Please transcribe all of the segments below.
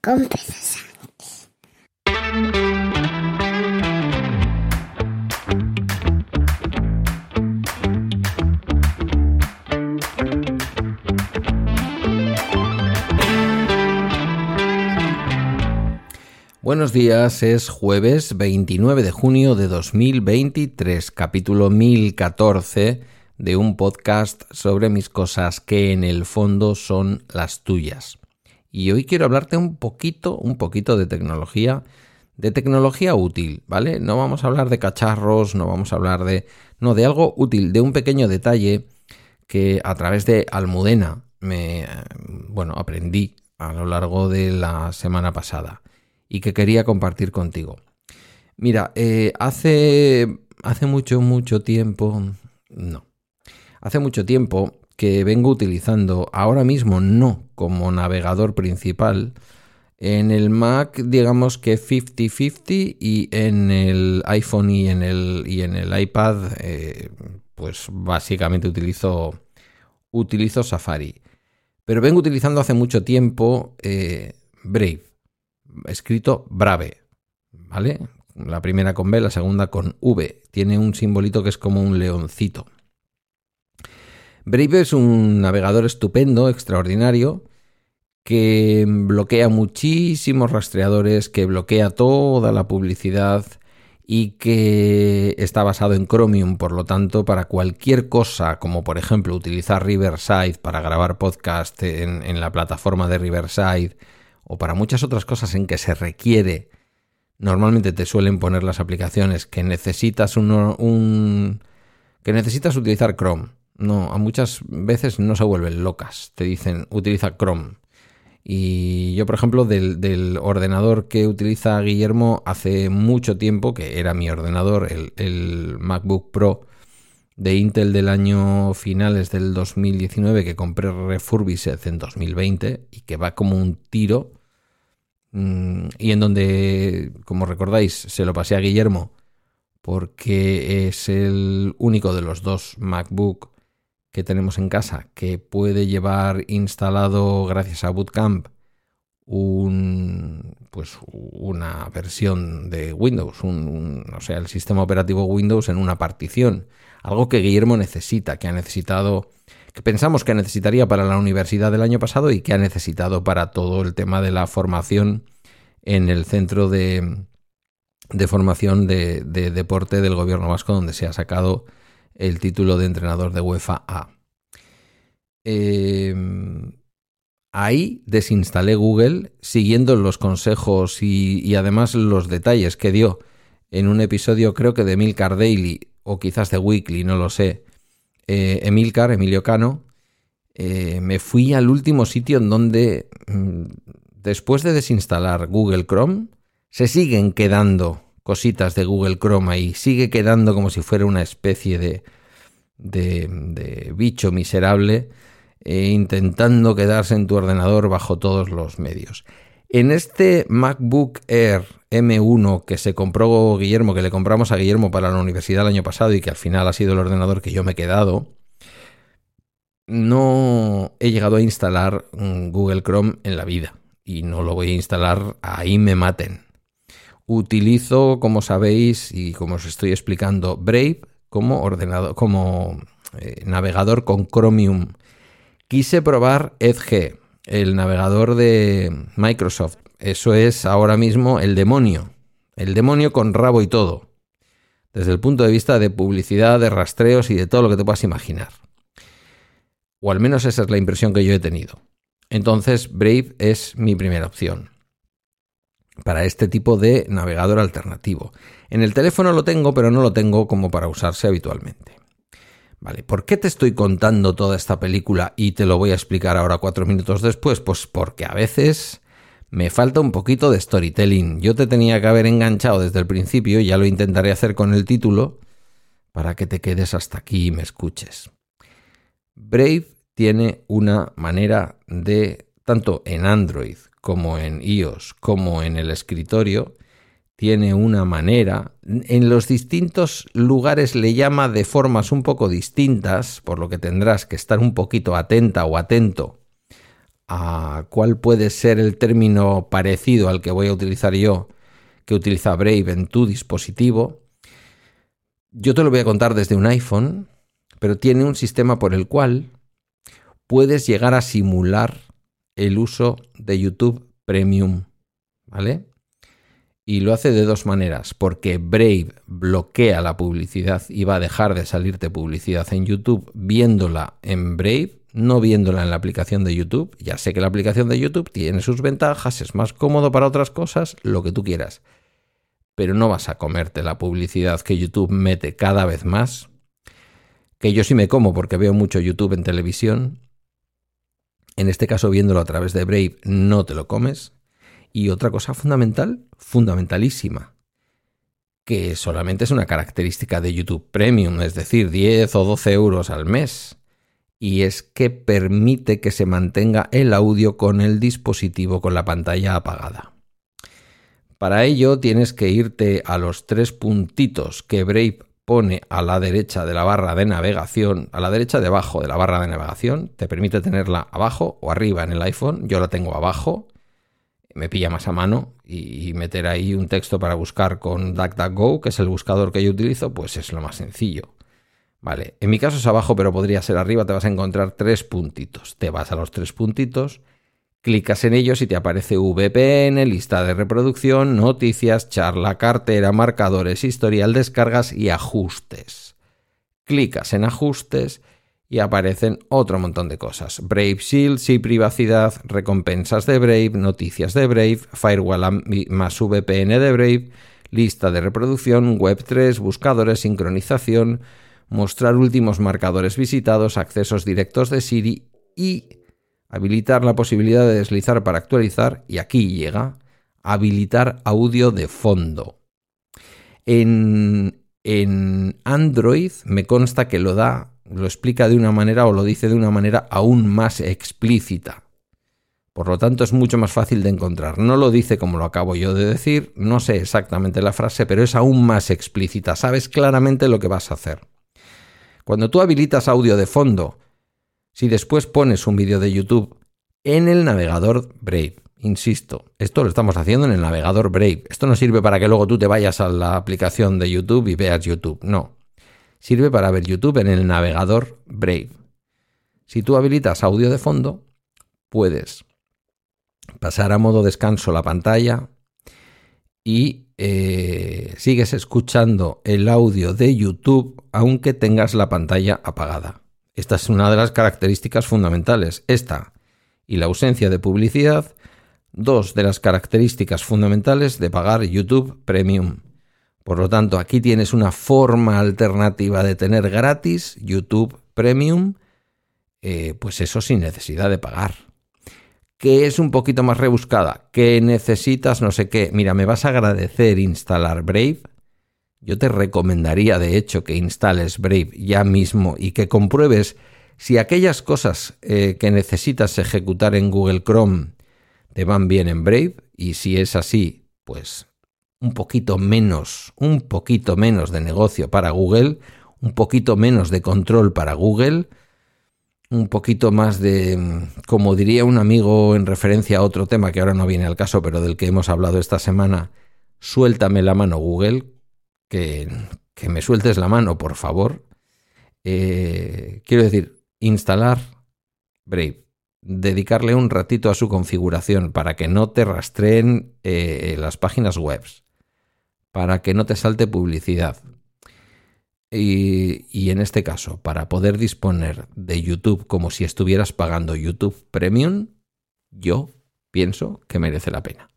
con Buenos días, es jueves 29 de junio de 2023, capítulo 1014 de un podcast sobre mis cosas que en el fondo son las tuyas. Y hoy quiero hablarte un poquito, un poquito de tecnología, de tecnología útil, ¿vale? No vamos a hablar de cacharros, no vamos a hablar de... No, de algo útil, de un pequeño detalle que a través de Almudena me... bueno, aprendí a lo largo de la semana pasada y que quería compartir contigo. Mira, eh, hace, hace mucho, mucho tiempo, no, hace mucho tiempo que vengo utilizando, ahora mismo no como navegador principal, en el Mac digamos que 50-50 y en el iPhone y en el, y en el iPad eh, pues básicamente utilizo, utilizo Safari. Pero vengo utilizando hace mucho tiempo eh, Brave escrito Brave, ¿vale? La primera con B, la segunda con V. Tiene un simbolito que es como un leoncito. Brave es un navegador estupendo, extraordinario, que bloquea muchísimos rastreadores, que bloquea toda la publicidad y que está basado en Chromium, por lo tanto, para cualquier cosa, como por ejemplo utilizar Riverside para grabar podcast en, en la plataforma de Riverside, o para muchas otras cosas en que se requiere, normalmente te suelen poner las aplicaciones que necesitas un, que necesitas utilizar Chrome. No, a muchas veces no se vuelven locas. Te dicen utiliza Chrome. Y yo, por ejemplo, del, ordenador que utiliza Guillermo hace mucho tiempo, que era mi ordenador, el, el, MacBook Pro de Intel del año finales del 2019, que compré refurbished en 2020 y que va como un tiro, Mm, y en donde, como recordáis, se lo pasé a Guillermo porque es el único de los dos MacBook que tenemos en casa que puede llevar instalado gracias a Bootcamp un, pues una versión de Windows, un, o sea, el sistema operativo Windows en una partición, algo que Guillermo necesita, que ha necesitado que pensamos que necesitaría para la universidad del año pasado y que ha necesitado para todo el tema de la formación en el centro de, de formación de, deporte del gobierno vasco donde se ha sacado el título de entrenador de UEFA A. Em, ahí desinstalé Google siguiendo los consejos y, además los detalles que dio en un episodio creo que de Milcar Daily o quizás de Weekly, no lo sé, eh, Emilcar, Emilio Cano, eh, me fui al último sitio en donde, mm, después de desinstalar Google Chrome, se siguen quedando cositas de Google Chrome ahí, sigue quedando como si fuera una especie de, de, bicho miserable eh, intentando quedarse en tu ordenador bajo todos los medios. En este MacBook Air M1 que se compró Guillermo, que le compramos a Guillermo para la universidad el año pasado y que al final ha sido el ordenador que yo me he quedado, no he llegado a instalar Google Chrome en la vida y no lo voy a instalar ahí me maten. Utilizo, como sabéis y como os estoy explicando, Brave como ordenador, como eh, navegador con Chromium. Quise probar Edge, el navegador de Microsoft, eso es ahora mismo el demonio. El demonio con rabo y todo. Desde el punto de vista de publicidad, de rastreos y de todo lo que te puedas imaginar. O al menos esa es la impresión que yo he tenido. Entonces, Brave es mi primera opción para este tipo de navegador alternativo. En el teléfono lo tengo, pero no lo tengo como para usarse habitualmente. Vale, ¿por qué te estoy contando toda esta película y te lo voy a explicar ahora cuatro minutos después? Pues porque a veces me falta un poquito de storytelling. Yo te tenía que haber enganchado desde el principio, ya lo intentaré hacer con el título, para que te quedes hasta aquí y me escuches. Brave tiene una manera de, tanto en Android como en iOS, como en el escritorio, tiene una manera, en los distintos lugares le llama de formas un poco distintas, por lo que tendrás que estar un poquito atenta o atento a cuál puede ser el término parecido al que voy a utilizar yo, que utiliza Brave en tu dispositivo, yo te lo voy a contar desde un iPhone, pero tiene un sistema por el cual puedes llegar a simular el uso de YouTube Premium, ¿vale? Y lo hace de dos maneras, porque Brave bloquea la publicidad y va a dejar de salirte publicidad en YouTube viéndola en Brave, no viéndola en la aplicación de YouTube. Ya sé que la aplicación de YouTube tiene sus ventajas, es más cómodo para otras cosas, lo que tú quieras. Pero no vas a comerte la publicidad que YouTube mete cada vez más. Que yo sí me como porque veo mucho YouTube en televisión. En este caso, viéndolo a través de Brave, no te lo comes. Y otra cosa fundamental, fundamentalísima, que solamente es una característica de YouTube Premium, es decir, 10 o 12 euros al mes, y es que permite que se mantenga el audio con el dispositivo con la pantalla apagada. Para ello tienes que irte a los tres puntitos que Brave pone a la derecha de la barra de navegación, a la derecha debajo de la barra de navegación, te permite tenerla abajo o arriba en el iPhone, yo la tengo abajo, me pilla más a mano y, meter ahí un texto para buscar con DuckDuckGo, que es el buscador que yo utilizo, pues es lo más sencillo. Vale, en mi caso es abajo, pero podría ser arriba, te vas a encontrar tres puntitos. Te vas a los tres puntitos, clicas en ellos y te aparece VPN, lista de reproducción, noticias, charla, cartera, marcadores, historial, descargas y ajustes. Clicas en ajustes y aparecen otro montón de cosas. Brave Shields y privacidad, recompensas de Brave, noticias de Brave, Firewall más VPN de Brave, lista de reproducción, Web3, buscadores, sincronización, mostrar últimos marcadores visitados, accesos directos de Siri y habilitar la posibilidad de deslizar para actualizar, y aquí llega, habilitar audio de fondo. En, en Android me consta que lo da lo explica de una manera o lo dice de una manera aún más explícita. Por lo tanto, es mucho más fácil de encontrar. No lo dice como lo acabo yo de decir, no sé exactamente la frase, pero es aún más explícita. Sabes claramente lo que vas a hacer. Cuando tú habilitas audio de fondo, si después pones un vídeo de YouTube en el navegador Brave, insisto, esto lo estamos haciendo en el navegador Brave. Esto no sirve para que luego tú te vayas a la aplicación de YouTube y veas YouTube. No, sirve para ver YouTube en el navegador Brave. Si tú habilitas audio de fondo, puedes pasar a modo descanso la pantalla y eh, sigues escuchando el audio de YouTube aunque tengas la pantalla apagada. Esta es una de las características fundamentales. Esta y la ausencia de publicidad, dos de las características fundamentales de pagar YouTube Premium. Por lo tanto, aquí tienes una forma alternativa de tener gratis YouTube Premium, eh, pues eso sin necesidad de pagar. Que es un poquito más rebuscada, que necesitas no sé qué. Mira, me vas a agradecer instalar Brave. Yo te recomendaría, de hecho, que instales Brave ya mismo y que compruebes si aquellas cosas eh, que necesitas ejecutar en Google Chrome te van bien en Brave. Y si es así, pues un poquito menos, un poquito menos de negocio para Google, un poquito menos de control para Google, un poquito más de, como diría un amigo en referencia a otro tema que ahora no viene al caso, pero del que hemos hablado esta semana, suéltame la mano Google, que, que me sueltes la mano, por favor. Eh, quiero decir, instalar Brave, dedicarle un ratito a su configuración para que no te rastreen eh, las páginas web para que no te salte publicidad. Y, en este caso, para poder disponer de YouTube como si estuvieras pagando YouTube Premium, yo pienso que merece la pena.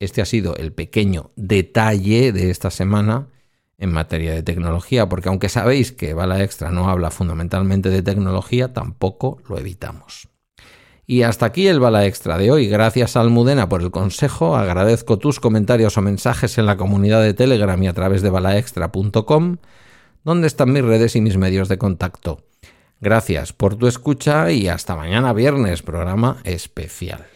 Este ha sido el pequeño detalle de esta semana en materia de tecnología, porque aunque sabéis que Bala Extra no habla fundamentalmente de tecnología, tampoco lo evitamos. Y hasta aquí el bala extra de hoy. Gracias Almudena por el consejo. Agradezco tus comentarios o mensajes en la comunidad de Telegram y a través de balaextra.com, donde están mis redes y mis medios de contacto. Gracias por tu escucha y hasta mañana viernes, programa especial.